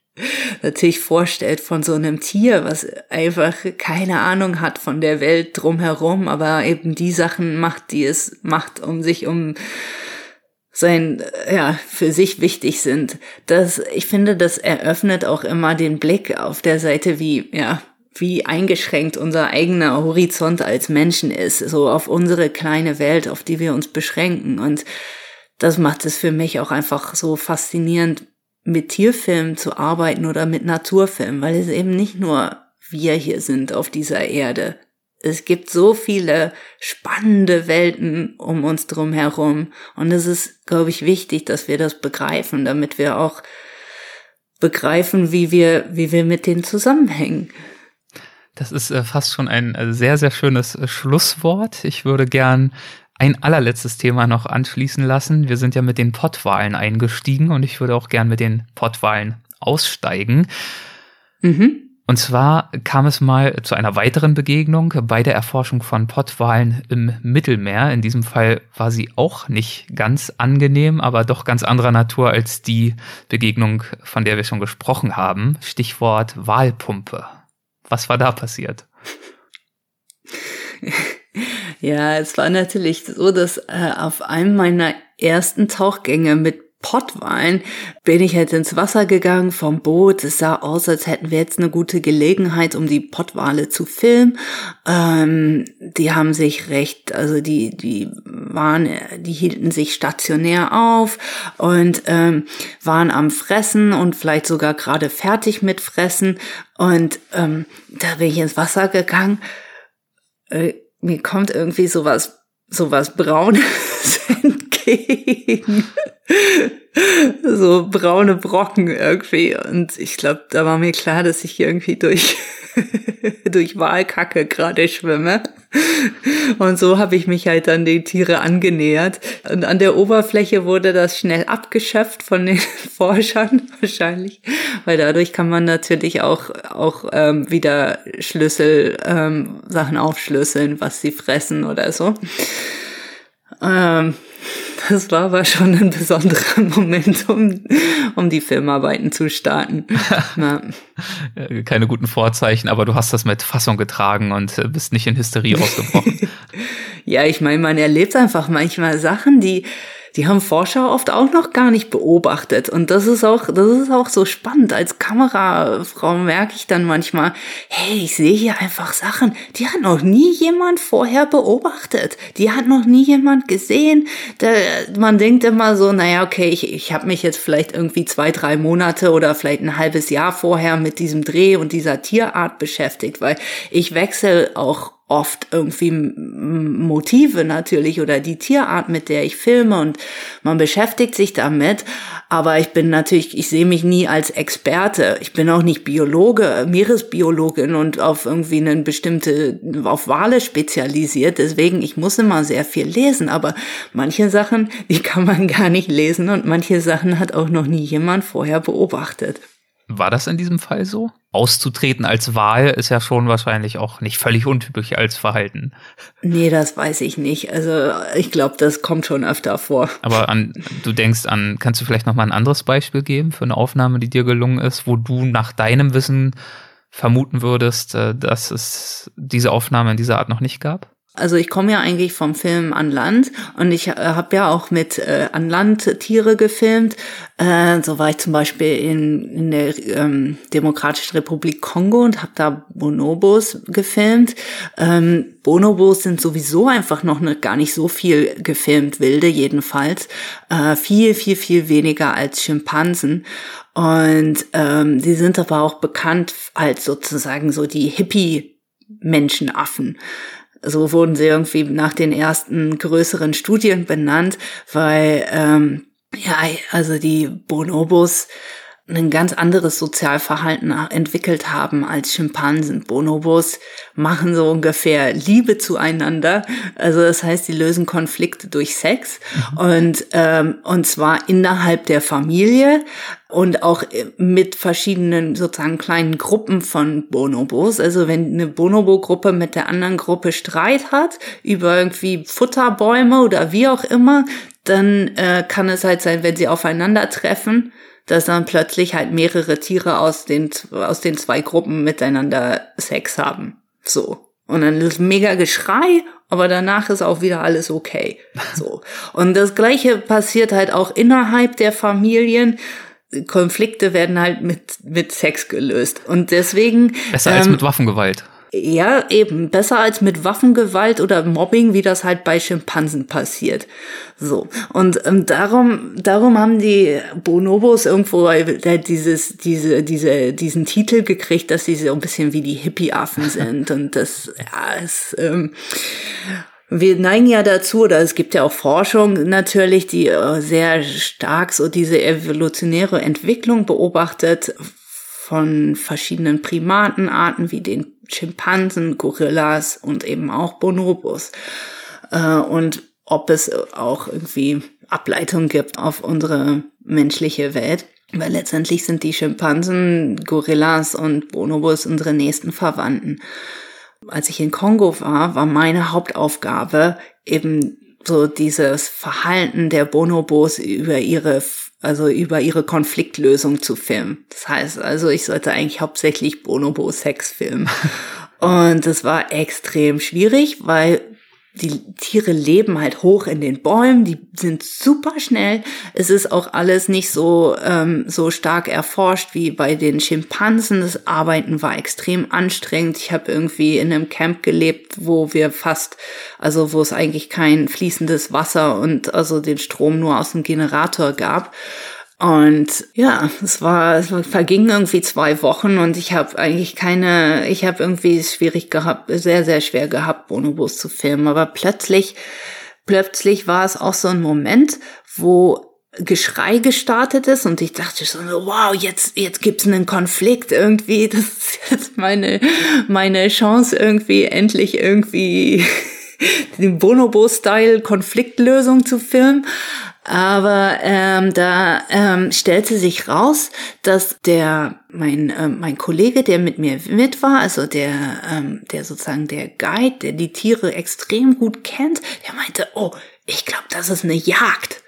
natürlich vorstellt von so einem Tier, was einfach keine Ahnung hat von der Welt drumherum, aber eben die Sachen macht, die es macht, um sich um sein, ja, für sich wichtig sind. Das, ich finde, das eröffnet auch immer den Blick auf der Seite, wie, ja, wie eingeschränkt unser eigener Horizont als Menschen ist, so auf unsere kleine Welt, auf die wir uns beschränken. Und das macht es für mich auch einfach so faszinierend, mit Tierfilmen zu arbeiten oder mit Naturfilmen, weil es eben nicht nur wir hier sind auf dieser Erde. Es gibt so viele spannende Welten um uns drum herum. Und es ist, glaube ich, wichtig, dass wir das begreifen, damit wir auch begreifen, wie wir, wie wir mit denen zusammenhängen. Das ist äh, fast schon ein äh, sehr, sehr schönes äh, Schlusswort. Ich würde gern ein allerletztes Thema noch anschließen lassen. Wir sind ja mit den Pottwahlen eingestiegen und ich würde auch gern mit den Pottwahlen aussteigen. Mhm. Und zwar kam es mal zu einer weiteren Begegnung bei der Erforschung von Pottwalen im Mittelmeer. In diesem Fall war sie auch nicht ganz angenehm, aber doch ganz anderer Natur als die Begegnung, von der wir schon gesprochen haben. Stichwort Walpumpe. Was war da passiert? Ja, es war natürlich so, dass äh, auf einem meiner ersten Tauchgänge mit Pottwein bin ich halt ins Wasser gegangen vom Boot. Es sah aus, als hätten wir jetzt eine gute Gelegenheit, um die Pottwale zu filmen. Ähm, die haben sich recht, also die, die waren, die hielten sich stationär auf und ähm, waren am Fressen und vielleicht sogar gerade fertig mit Fressen. Und ähm, da bin ich ins Wasser gegangen. Äh, mir kommt irgendwie sowas, sowas Braunes so braune Brocken irgendwie. Und ich glaube, da war mir klar, dass ich irgendwie durch, durch Wahlkacke gerade schwimme. Und so habe ich mich halt dann die Tiere angenähert. Und an der Oberfläche wurde das schnell abgeschöpft von den Forschern wahrscheinlich, weil dadurch kann man natürlich auch auch ähm, wieder Schlüssel ähm, Sachen aufschlüsseln, was sie fressen oder so. Ähm, das war aber schon ein besonderer Moment, um, um die Filmarbeiten zu starten. Ja. Keine guten Vorzeichen, aber du hast das mit Fassung getragen und äh, bist nicht in Hysterie ausgebrochen. ja, ich meine, man erlebt einfach manchmal Sachen, die die haben Forscher oft auch noch gar nicht beobachtet. Und das ist auch, das ist auch so spannend. Als Kamerafrau merke ich dann manchmal, hey, ich sehe hier einfach Sachen, die hat noch nie jemand vorher beobachtet. Die hat noch nie jemand gesehen. Da, man denkt immer so, naja, okay, ich, ich habe mich jetzt vielleicht irgendwie zwei, drei Monate oder vielleicht ein halbes Jahr vorher mit diesem Dreh und dieser Tierart beschäftigt, weil ich wechsle auch oft irgendwie Motive natürlich oder die Tierart, mit der ich filme und man beschäftigt sich damit. Aber ich bin natürlich, ich sehe mich nie als Experte. Ich bin auch nicht Biologe, Meeresbiologin und auf irgendwie eine bestimmte, auf Wale spezialisiert. Deswegen, ich muss immer sehr viel lesen. Aber manche Sachen, die kann man gar nicht lesen und manche Sachen hat auch noch nie jemand vorher beobachtet. War das in diesem Fall so? Auszutreten als Wahl ist ja schon wahrscheinlich auch nicht völlig untypisch als Verhalten. Nee, das weiß ich nicht. Also ich glaube, das kommt schon öfter vor. Aber an, du denkst an, kannst du vielleicht noch mal ein anderes Beispiel geben für eine Aufnahme, die dir gelungen ist, wo du nach deinem Wissen vermuten würdest, äh, dass es diese Aufnahme in dieser Art noch nicht gab? Also ich komme ja eigentlich vom Film an Land und ich äh, habe ja auch mit äh, an Land Tiere gefilmt. Äh, so war ich zum Beispiel in, in der ähm, Demokratischen Republik Kongo und habe da Bonobos gefilmt. Ähm, Bonobos sind sowieso einfach noch ne, gar nicht so viel gefilmt, wilde jedenfalls. Äh, viel, viel, viel weniger als Schimpansen. Und ähm, die sind aber auch bekannt als sozusagen so die Hippie-Menschenaffen. So wurden sie irgendwie nach den ersten größeren Studien benannt, weil ähm, ja, also die Bonobos ein ganz anderes Sozialverhalten entwickelt haben als Schimpansen. Bonobos machen so ungefähr Liebe zueinander. Also das heißt, sie lösen Konflikte durch Sex mhm. und ähm, und zwar innerhalb der Familie und auch mit verschiedenen sozusagen kleinen Gruppen von Bonobos. Also wenn eine Bonobo-Gruppe mit der anderen Gruppe Streit hat über irgendwie Futterbäume oder wie auch immer, dann äh, kann es halt sein, wenn sie aufeinandertreffen, dass dann plötzlich halt mehrere Tiere aus den, aus den zwei Gruppen miteinander Sex haben. So. Und dann ist mega Geschrei, aber danach ist auch wieder alles okay. So. Und das Gleiche passiert halt auch innerhalb der Familien. Konflikte werden halt mit, mit Sex gelöst. Und deswegen. Besser ähm, als mit Waffengewalt. Ja, eben. Besser als mit Waffengewalt oder Mobbing, wie das halt bei Schimpansen passiert. So. Und ähm, darum, darum haben die Bonobos irgendwo äh, dieses, diese, diese, diesen Titel gekriegt, dass sie so ein bisschen wie die Hippie-Affen sind. Und das, ja, ist, ähm, wir neigen ja dazu, oder es gibt ja auch Forschung natürlich, die äh, sehr stark so diese evolutionäre Entwicklung beobachtet von verschiedenen Primatenarten wie den Schimpansen, Gorillas und eben auch Bonobos. Äh, und ob es auch irgendwie Ableitungen gibt auf unsere menschliche Welt. Weil letztendlich sind die Schimpansen, Gorillas und Bonobos unsere nächsten Verwandten. Als ich in Kongo war, war meine Hauptaufgabe eben so dieses Verhalten der Bonobos über ihre also über ihre Konfliktlösung zu filmen. Das heißt also, ich sollte eigentlich hauptsächlich Bonobo-Sex filmen. Und das war extrem schwierig, weil die Tiere leben halt hoch in den Bäumen, die sind super schnell. Es ist auch alles nicht so, ähm, so stark erforscht wie bei den Schimpansen. Das Arbeiten war extrem anstrengend. Ich habe irgendwie in einem Camp gelebt, wo wir fast, also wo es eigentlich kein fließendes Wasser und also den Strom nur aus dem Generator gab. Und ja, es war, es vergingen irgendwie zwei Wochen und ich habe eigentlich keine, ich habe irgendwie schwierig gehabt, sehr, sehr schwer gehabt, Bonobos zu filmen. Aber plötzlich, plötzlich war es auch so ein Moment, wo Geschrei gestartet ist und ich dachte schon, wow, jetzt, jetzt gibt's einen Konflikt irgendwie, das ist jetzt meine, meine Chance irgendwie endlich irgendwie den Bonobo-Style Konfliktlösung zu filmen. Aber ähm, da ähm, stellte sich raus, dass der mein äh, mein Kollege, der mit mir mit war, also der ähm, der sozusagen der Guide, der die Tiere extrem gut kennt, der meinte, oh, ich glaube, das ist eine Jagd.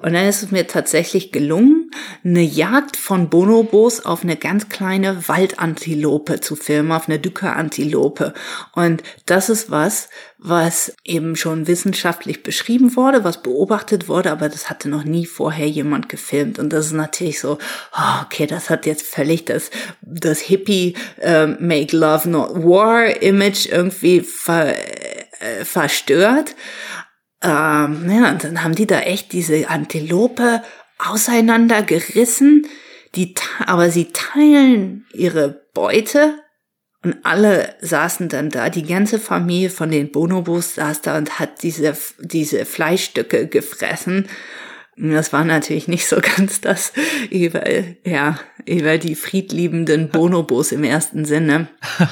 Und dann ist es mir tatsächlich gelungen, eine Jagd von Bonobos auf eine ganz kleine Waldantilope zu filmen, auf eine Dücker-Antilope. Und das ist was, was eben schon wissenschaftlich beschrieben wurde, was beobachtet wurde, aber das hatte noch nie vorher jemand gefilmt. Und das ist natürlich so, oh, okay, das hat jetzt völlig das, das Hippie äh, Make Love Not War Image irgendwie ver, äh, verstört. Ähm, ja, und dann haben die da echt diese Antilope auseinandergerissen, die, aber sie teilen ihre Beute und alle saßen dann da, die ganze Familie von den Bonobos saß da und hat diese, diese Fleischstücke gefressen. Und das war natürlich nicht so ganz das über, ja, über die friedliebenden Bonobos im ersten Sinne.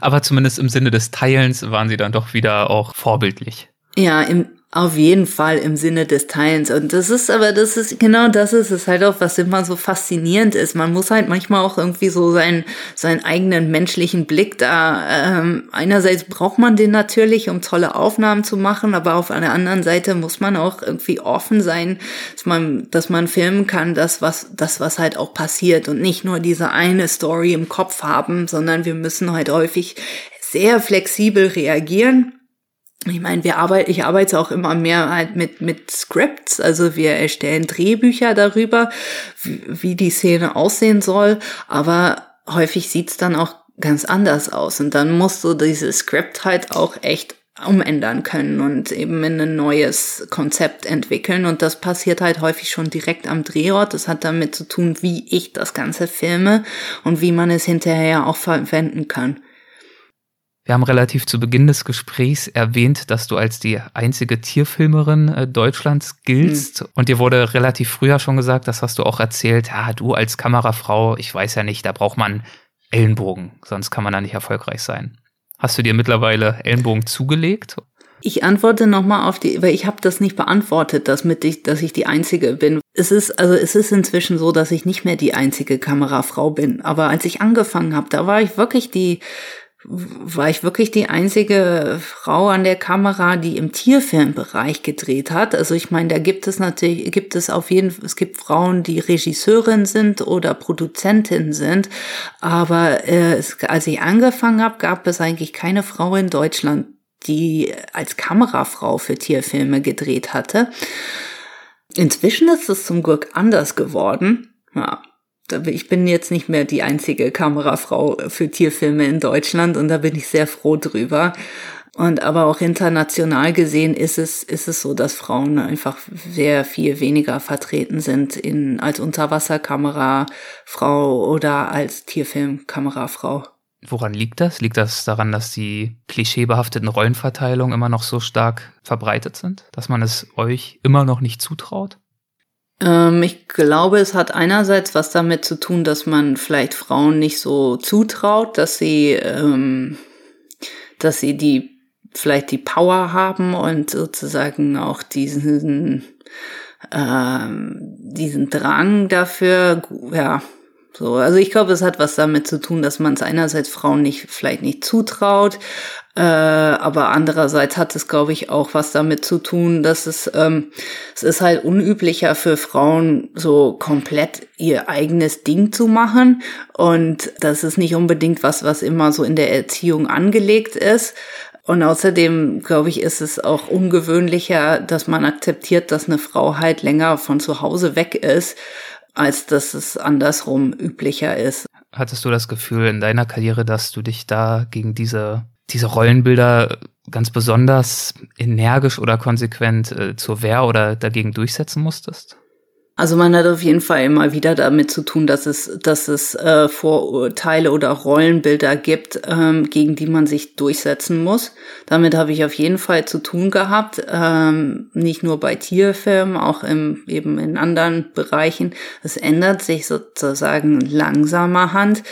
Aber zumindest im Sinne des Teilens waren sie dann doch wieder auch vorbildlich. Ja, im, auf jeden Fall im Sinne des Teilens. Und das ist aber, das ist, genau das ist es halt auch, was immer so faszinierend ist. Man muss halt manchmal auch irgendwie so seinen, seinen eigenen menschlichen Blick da, ähm, einerseits braucht man den natürlich, um tolle Aufnahmen zu machen, aber auf einer anderen Seite muss man auch irgendwie offen sein, dass man, dass man filmen kann, das, was, das, was halt auch passiert und nicht nur diese eine Story im Kopf haben, sondern wir müssen halt häufig sehr flexibel reagieren ich meine, wir arbeiten, ich arbeite auch immer mehr halt mit, mit Scripts, also wir erstellen Drehbücher darüber, wie, wie die Szene aussehen soll, aber häufig sieht's dann auch ganz anders aus und dann musst du dieses Script halt auch echt umändern können und eben in ein neues Konzept entwickeln. Und das passiert halt häufig schon direkt am Drehort. Das hat damit zu tun, wie ich das Ganze filme und wie man es hinterher auch verwenden kann. Wir haben relativ zu Beginn des Gesprächs erwähnt, dass du als die einzige Tierfilmerin äh, Deutschlands giltst. Mhm. Und dir wurde relativ früher schon gesagt, das hast du auch erzählt, ja, du als Kamerafrau, ich weiß ja nicht, da braucht man Ellenbogen, sonst kann man da nicht erfolgreich sein. Hast du dir mittlerweile Ellenbogen zugelegt? Ich antworte nochmal auf die, weil ich habe das nicht beantwortet, dass, mit ich, dass ich die Einzige bin. Es ist, also es ist inzwischen so, dass ich nicht mehr die einzige Kamerafrau bin. Aber als ich angefangen habe, da war ich wirklich die war ich wirklich die einzige Frau an der Kamera, die im Tierfilmbereich gedreht hat. Also ich meine, da gibt es natürlich, gibt es auf jeden Fall, es gibt Frauen, die Regisseurin sind oder Produzentin sind. Aber äh, es, als ich angefangen habe, gab es eigentlich keine Frau in Deutschland, die als Kamerafrau für Tierfilme gedreht hatte. Inzwischen ist es zum Glück anders geworden. Ja, ich bin jetzt nicht mehr die einzige Kamerafrau für Tierfilme in Deutschland und da bin ich sehr froh drüber. Und aber auch international gesehen ist es, ist es so, dass Frauen einfach sehr viel weniger vertreten sind in, als Unterwasserkamerafrau oder als Tierfilmkamerafrau. Woran liegt das? Liegt das daran, dass die klischeebehafteten Rollenverteilungen immer noch so stark verbreitet sind, dass man es euch immer noch nicht zutraut? Ähm, ich glaube, es hat einerseits was damit zu tun, dass man vielleicht Frauen nicht so zutraut, dass sie, ähm, dass sie die vielleicht die Power haben und sozusagen auch diesen ähm, diesen Drang dafür, ja, so, also ich glaube, es hat was damit zu tun, dass man es einerseits Frauen nicht vielleicht nicht zutraut, äh, aber andererseits hat es, glaube ich, auch was damit zu tun, dass es ähm, es ist halt unüblicher für Frauen so komplett ihr eigenes Ding zu machen und das ist nicht unbedingt was, was immer so in der Erziehung angelegt ist. Und außerdem, glaube ich, ist es auch ungewöhnlicher, dass man akzeptiert, dass eine Frau halt länger von zu Hause weg ist als dass es andersrum üblicher ist. Hattest du das Gefühl in deiner Karriere, dass du dich da gegen diese, diese Rollenbilder ganz besonders energisch oder konsequent äh, zur Wehr oder dagegen durchsetzen musstest? Also man hat auf jeden Fall immer wieder damit zu tun, dass es, dass es äh, Vorurteile oder Rollenbilder gibt, ähm, gegen die man sich durchsetzen muss. Damit habe ich auf jeden Fall zu tun gehabt, ähm, nicht nur bei Tierfilmen, auch im, eben in anderen Bereichen. Es ändert sich sozusagen langsamer Hand.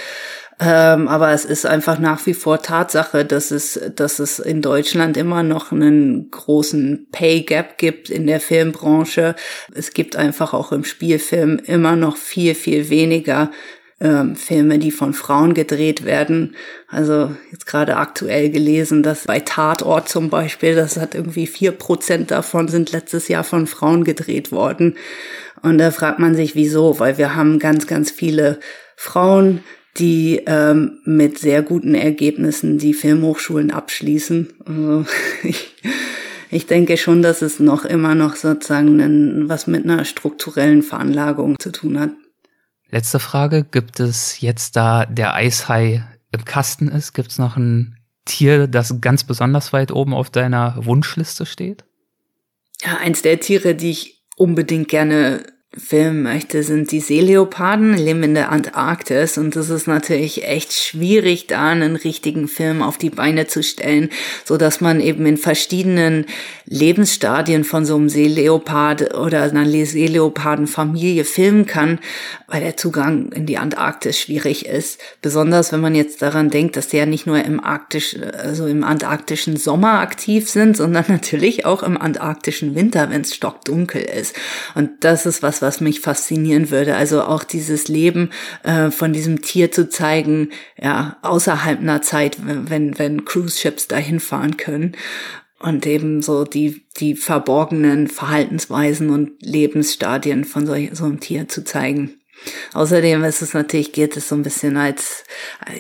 Ähm, aber es ist einfach nach wie vor Tatsache, dass es, dass es in Deutschland immer noch einen großen Pay Gap gibt in der Filmbranche. Es gibt einfach auch im Spielfilm immer noch viel, viel weniger ähm, Filme, die von Frauen gedreht werden. Also jetzt gerade aktuell gelesen, dass bei Tatort zum Beispiel, das hat irgendwie vier Prozent davon sind letztes Jahr von Frauen gedreht worden. Und da fragt man sich, wieso? Weil wir haben ganz, ganz viele Frauen, die ähm, mit sehr guten Ergebnissen die Filmhochschulen abschließen. Also ich, ich denke schon, dass es noch immer noch sozusagen ein, was mit einer strukturellen Veranlagung zu tun hat. Letzte Frage, gibt es jetzt da der Eishai im Kasten ist, gibt es noch ein Tier, das ganz besonders weit oben auf deiner Wunschliste steht? Ja, eins der Tiere, die ich unbedingt gerne filmen möchte, sind die Seeleoparden, leben in der Antarktis und es ist natürlich echt schwierig, da einen richtigen Film auf die Beine zu stellen, so dass man eben in verschiedenen Lebensstadien von so einem Seeleopard oder einer Seeleopardenfamilie filmen kann, weil der Zugang in die Antarktis schwierig ist. Besonders wenn man jetzt daran denkt, dass die ja nicht nur im arktisch, also im antarktischen Sommer aktiv sind, sondern natürlich auch im antarktischen Winter, wenn es stockdunkel ist. Und das ist was, was mich faszinieren würde. Also auch dieses Leben äh, von diesem Tier zu zeigen, ja, außerhalb einer Zeit, wenn, wenn Cruise Ships dahin fahren können und eben so die, die verborgenen Verhaltensweisen und Lebensstadien von so, so einem Tier zu zeigen. Außerdem ist es natürlich, geht es so ein bisschen als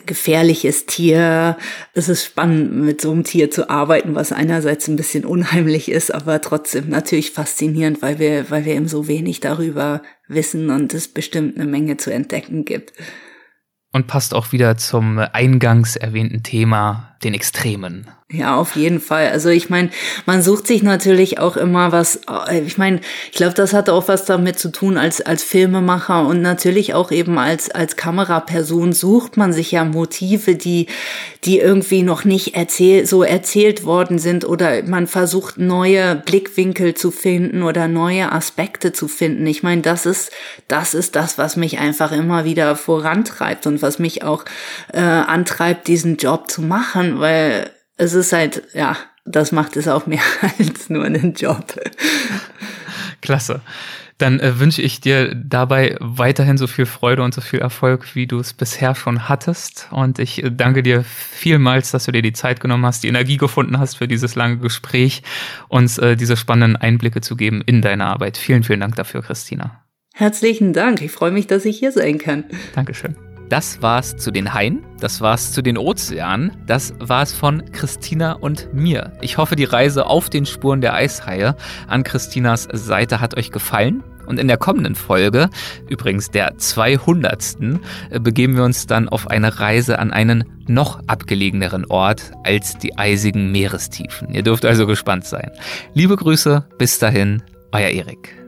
gefährliches Tier. Es ist spannend, mit so einem Tier zu arbeiten, was einerseits ein bisschen unheimlich ist, aber trotzdem natürlich faszinierend, weil wir, weil wir eben so wenig darüber wissen und es bestimmt eine Menge zu entdecken gibt. Und passt auch wieder zum eingangs erwähnten Thema, den Extremen. Ja, auf jeden Fall. Also ich meine, man sucht sich natürlich auch immer was, äh, ich meine, ich glaube, das hat auch was damit zu tun als, als Filmemacher und natürlich auch eben als, als Kameraperson sucht man sich ja Motive, die, die irgendwie noch nicht erzählt, so erzählt worden sind oder man versucht neue Blickwinkel zu finden oder neue Aspekte zu finden. Ich meine, das ist, das ist das, was mich einfach immer wieder vorantreibt und was mich auch äh, antreibt, diesen Job zu machen, weil es ist halt, ja, das macht es auch mehr als nur einen Job. Klasse. Dann äh, wünsche ich dir dabei weiterhin so viel Freude und so viel Erfolg, wie du es bisher schon hattest. Und ich äh, danke dir vielmals, dass du dir die Zeit genommen hast, die Energie gefunden hast für dieses lange Gespräch, uns äh, diese spannenden Einblicke zu geben in deine Arbeit. Vielen, vielen Dank dafür, Christina. Herzlichen Dank. Ich freue mich, dass ich hier sein kann. Dankeschön. Das war's zu den Haien, das war's zu den Ozeanen, das war's von Christina und mir. Ich hoffe, die Reise auf den Spuren der Eishaie an Christinas Seite hat euch gefallen. Und in der kommenden Folge, übrigens der 200. begeben wir uns dann auf eine Reise an einen noch abgelegeneren Ort als die eisigen Meerestiefen. Ihr dürft also gespannt sein. Liebe Grüße, bis dahin, euer Erik.